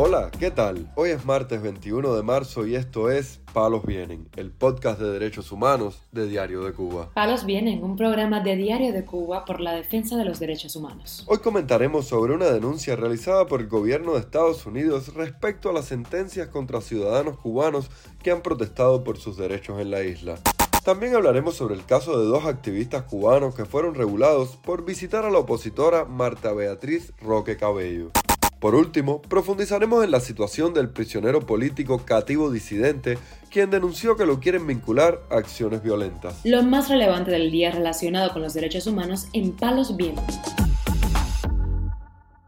Hola, ¿qué tal? Hoy es martes 21 de marzo y esto es Palos Vienen, el podcast de derechos humanos de Diario de Cuba. Palos Vienen, un programa de Diario de Cuba por la defensa de los derechos humanos. Hoy comentaremos sobre una denuncia realizada por el gobierno de Estados Unidos respecto a las sentencias contra ciudadanos cubanos que han protestado por sus derechos en la isla. También hablaremos sobre el caso de dos activistas cubanos que fueron regulados por visitar a la opositora Marta Beatriz Roque Cabello. Por último, profundizaremos en la situación del prisionero político cativo disidente, quien denunció que lo quieren vincular a acciones violentas. Lo más relevante del día relacionado con los derechos humanos en Palos Vientos.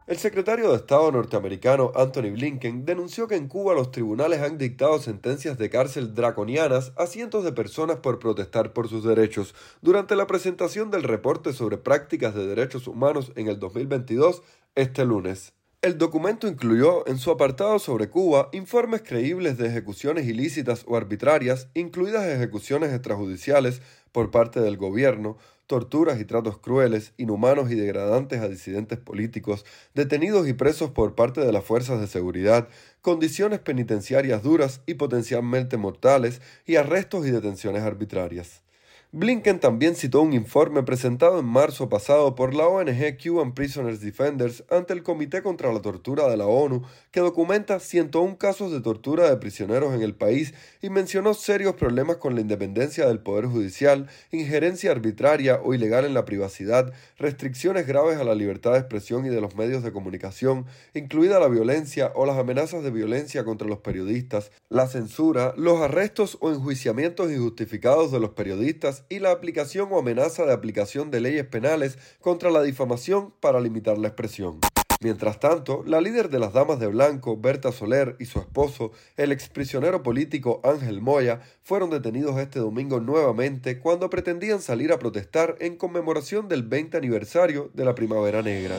El secretario de Estado norteamericano Anthony Blinken denunció que en Cuba los tribunales han dictado sentencias de cárcel draconianas a cientos de personas por protestar por sus derechos durante la presentación del reporte sobre prácticas de derechos humanos en el 2022 este lunes. El documento incluyó en su apartado sobre Cuba informes creíbles de ejecuciones ilícitas o arbitrarias, incluidas ejecuciones extrajudiciales por parte del gobierno, torturas y tratos crueles, inhumanos y degradantes a disidentes políticos, detenidos y presos por parte de las fuerzas de seguridad, condiciones penitenciarias duras y potencialmente mortales, y arrestos y detenciones arbitrarias. Blinken también citó un informe presentado en marzo pasado por la ONG Cuban Prisoners Defenders ante el Comité contra la Tortura de la ONU, que documenta 101 casos de tortura de prisioneros en el país y mencionó serios problemas con la independencia del Poder Judicial, injerencia arbitraria o ilegal en la privacidad, restricciones graves a la libertad de expresión y de los medios de comunicación, incluida la violencia o las amenazas de violencia contra los periodistas, la censura, los arrestos o enjuiciamientos injustificados de los periodistas, y la aplicación o amenaza de aplicación de leyes penales contra la difamación para limitar la expresión. Mientras tanto, la líder de las Damas de Blanco, Berta Soler, y su esposo, el exprisionero político Ángel Moya, fueron detenidos este domingo nuevamente cuando pretendían salir a protestar en conmemoración del 20 aniversario de la Primavera Negra.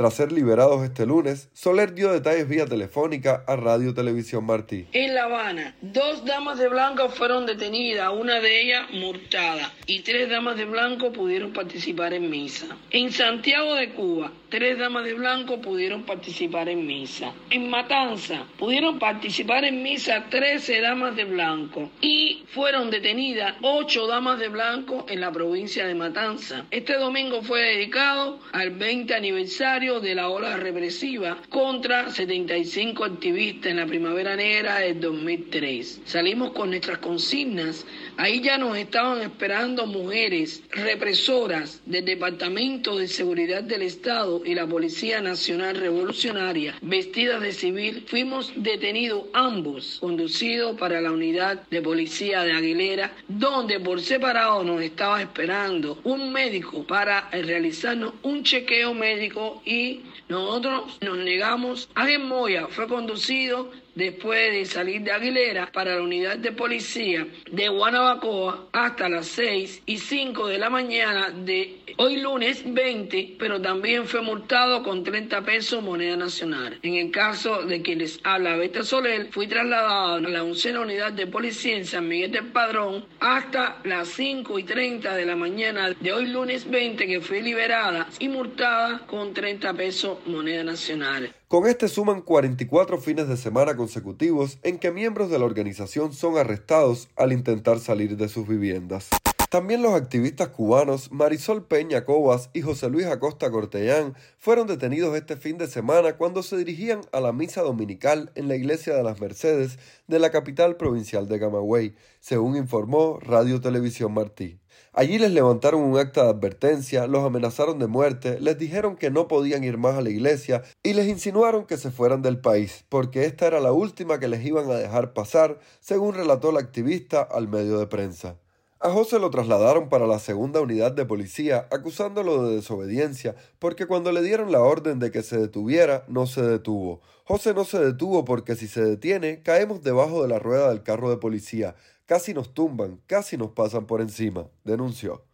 Tras ser liberados este lunes, Soler dio detalles vía telefónica a Radio Televisión Martí. En La Habana, dos damas de blanco fueron detenidas, una de ellas multada, y tres damas de blanco pudieron participar en misa. En Santiago de Cuba, tres damas de blanco pudieron participar en misa. En Matanza, pudieron participar en misa 13 damas de blanco y fueron detenidas ocho damas de blanco en la provincia de Matanza. Este domingo fue dedicado al 20 aniversario de la ola represiva contra 75 activistas en la Primavera Negra del 2003. Salimos con nuestras consignas. Ahí ya nos estaban esperando mujeres represoras del Departamento de Seguridad del Estado y la Policía Nacional Revolucionaria, vestidas de civil. Fuimos detenidos ambos, conducidos para la unidad de policía de Aguilera, donde por separado nos estaba esperando un médico para realizarnos un chequeo médico y nosotros nos negamos. Ángel Moya fue conducido después de salir de Aguilera para la unidad de policía de Guanabacoa hasta las 6 y 5 de la mañana de hoy lunes 20, pero también fue multado con 30 pesos moneda nacional. En el caso de quien les habla Beta Soler, fui trasladado a la oncena unidad de policía en San Miguel del Padrón hasta las 5 y 30 de la mañana de hoy lunes 20 que fui liberada y multada con 30 pesos moneda nacional. Con este suman 44 fines de semana consecutivos en que miembros de la organización son arrestados al intentar salir de sus viviendas. También los activistas cubanos Marisol Peña Cobas y José Luis Acosta Cortellán fueron detenidos este fin de semana cuando se dirigían a la misa dominical en la iglesia de las Mercedes de la capital provincial de Camagüey, según informó Radio Televisión Martí. Allí les levantaron un acta de advertencia, los amenazaron de muerte, les dijeron que no podían ir más a la iglesia y les insinuaron que se fueran del país, porque esta era la última que les iban a dejar pasar, según relató la activista al medio de prensa. A José lo trasladaron para la segunda unidad de policía, acusándolo de desobediencia, porque cuando le dieron la orden de que se detuviera, no se detuvo. José no se detuvo porque si se detiene, caemos debajo de la rueda del carro de policía. Casi nos tumban, casi nos pasan por encima, denunció.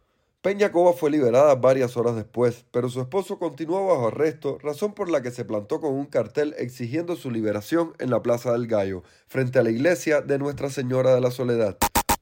Peña Coba fue liberada varias horas después, pero su esposo continuó bajo arresto, razón por la que se plantó con un cartel exigiendo su liberación en la Plaza del Gallo, frente a la iglesia de Nuestra Señora de la Soledad.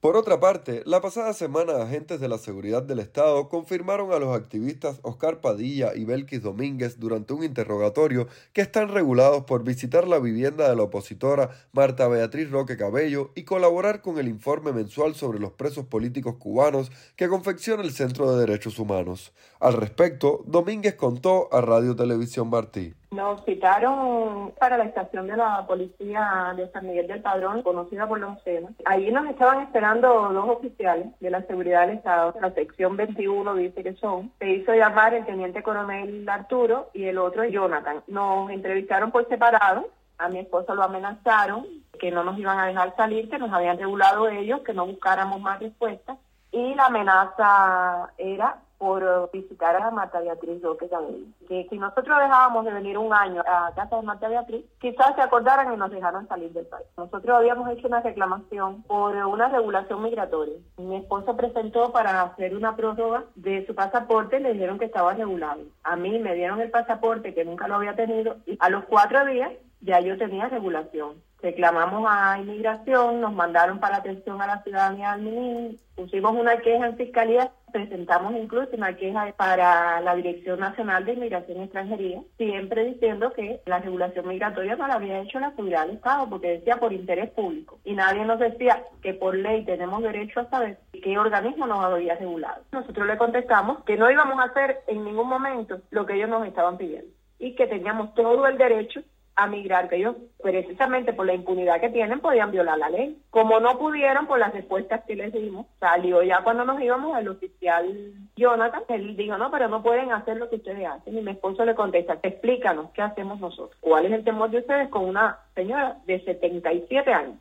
Por otra parte, la pasada semana agentes de la seguridad del Estado confirmaron a los activistas Oscar Padilla y Belkis Domínguez durante un interrogatorio que están regulados por visitar la vivienda de la opositora Marta Beatriz Roque Cabello y colaborar con el informe mensual sobre los presos políticos cubanos que confecciona el Centro de Derechos Humanos. Al respecto, Domínguez contó a Radio Televisión Martí. Nos citaron para la estación de la policía de San Miguel del Padrón, conocida por los océanos. Allí nos estaban esperando dos oficiales de la seguridad del Estado. La sección 21 dice que son. Se hizo llamar el teniente coronel Arturo y el otro Jonathan. Nos entrevistaron por separado. A mi esposo lo amenazaron que no nos iban a dejar salir, que nos habían regulado ellos, que no buscáramos más respuestas. Y la amenaza era por visitar a Marta Beatriz Roque Cabello. Que si nosotros dejábamos de venir un año a casa de Marta Beatriz, quizás se acordaran y nos dejaran salir del país. Nosotros habíamos hecho una reclamación por una regulación migratoria. Mi esposo presentó para hacer una prórroga de su pasaporte, le dijeron que estaba regulado. A mí me dieron el pasaporte que nunca lo había tenido y a los cuatro días ya yo tenía regulación. Reclamamos a inmigración, nos mandaron para atención a la ciudadanía del MININ, pusimos una queja en fiscalía, presentamos incluso una queja para la Dirección Nacional de Inmigración y Extranjería, siempre diciendo que la regulación migratoria no la había hecho la seguridad del Estado, porque decía por interés público. Y nadie nos decía que por ley tenemos derecho a saber qué organismo nos había regulado. Nosotros le contestamos que no íbamos a hacer en ningún momento lo que ellos nos estaban pidiendo y que teníamos todo el derecho a migrar, que ellos precisamente por la impunidad que tienen podían violar la ley. Como no pudieron por las respuestas que les dimos, salió ya cuando nos íbamos el oficial Jonathan, él dijo, no, pero no pueden hacer lo que ustedes hacen. Y mi esposo le contesta, explícanos qué hacemos nosotros. ¿Cuál es el temor de ustedes con una señora de 77 años?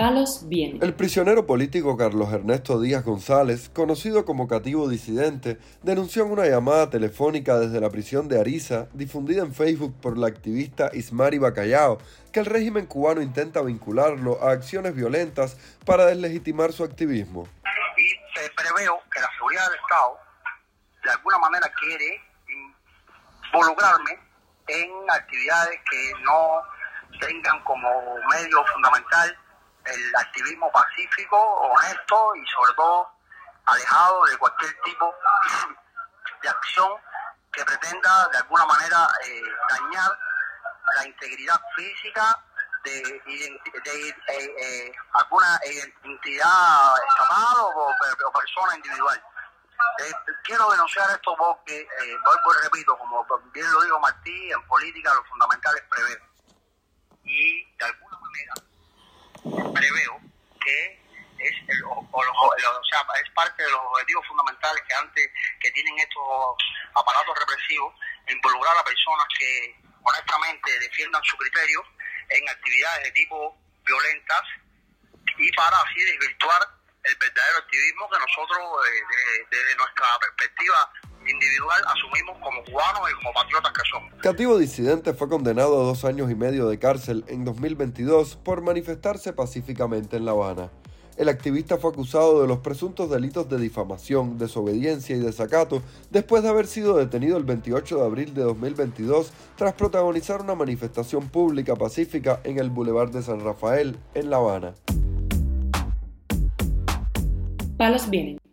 El prisionero político Carlos Ernesto Díaz González, conocido como cativo disidente, denunció en una llamada telefónica desde la prisión de Ariza, difundida en Facebook por la activista Ismari Bacallao, que el régimen cubano intenta vincularlo a acciones violentas para deslegitimar su activismo. Y se prevé que la seguridad del Estado de alguna manera quiere involucrarme en actividades que no tengan como medio fundamental el activismo pacífico, honesto y sobre todo alejado de cualquier tipo de acción que pretenda de alguna manera eh, dañar la integridad física de, de, eh, eh, alguna entidad estatal o, persona individual. quiero denunciar esto porque, vuelvo y repito, como bien lo digo Martí, en política lo fundamental es prever. Y de alguna manera preveo que es, el, o, sea, es parte de los objetivos fundamentales que antes que tienen estos aparatos represivos, involucrar a personas que honestamente defiendan su criterio en actividades de tipo violentas y para así desvirtuar el verdadero activismo que nosotros eh, desde nuestra perspectiva individual asumimos como cubanos y como patriotas que somos. Cativo disidente fue condenado a dos años y medio de cárcel en 2022 por manifestarse pacíficamente en La Habana. El activista fue acusado de los presuntos delitos de difamación, desobediencia y desacato después de haber sido detenido el 28 de abril de 2022 tras protagonizar una manifestación pública pacífica en el Boulevard de San Rafael, en La Habana. Palos Vienen,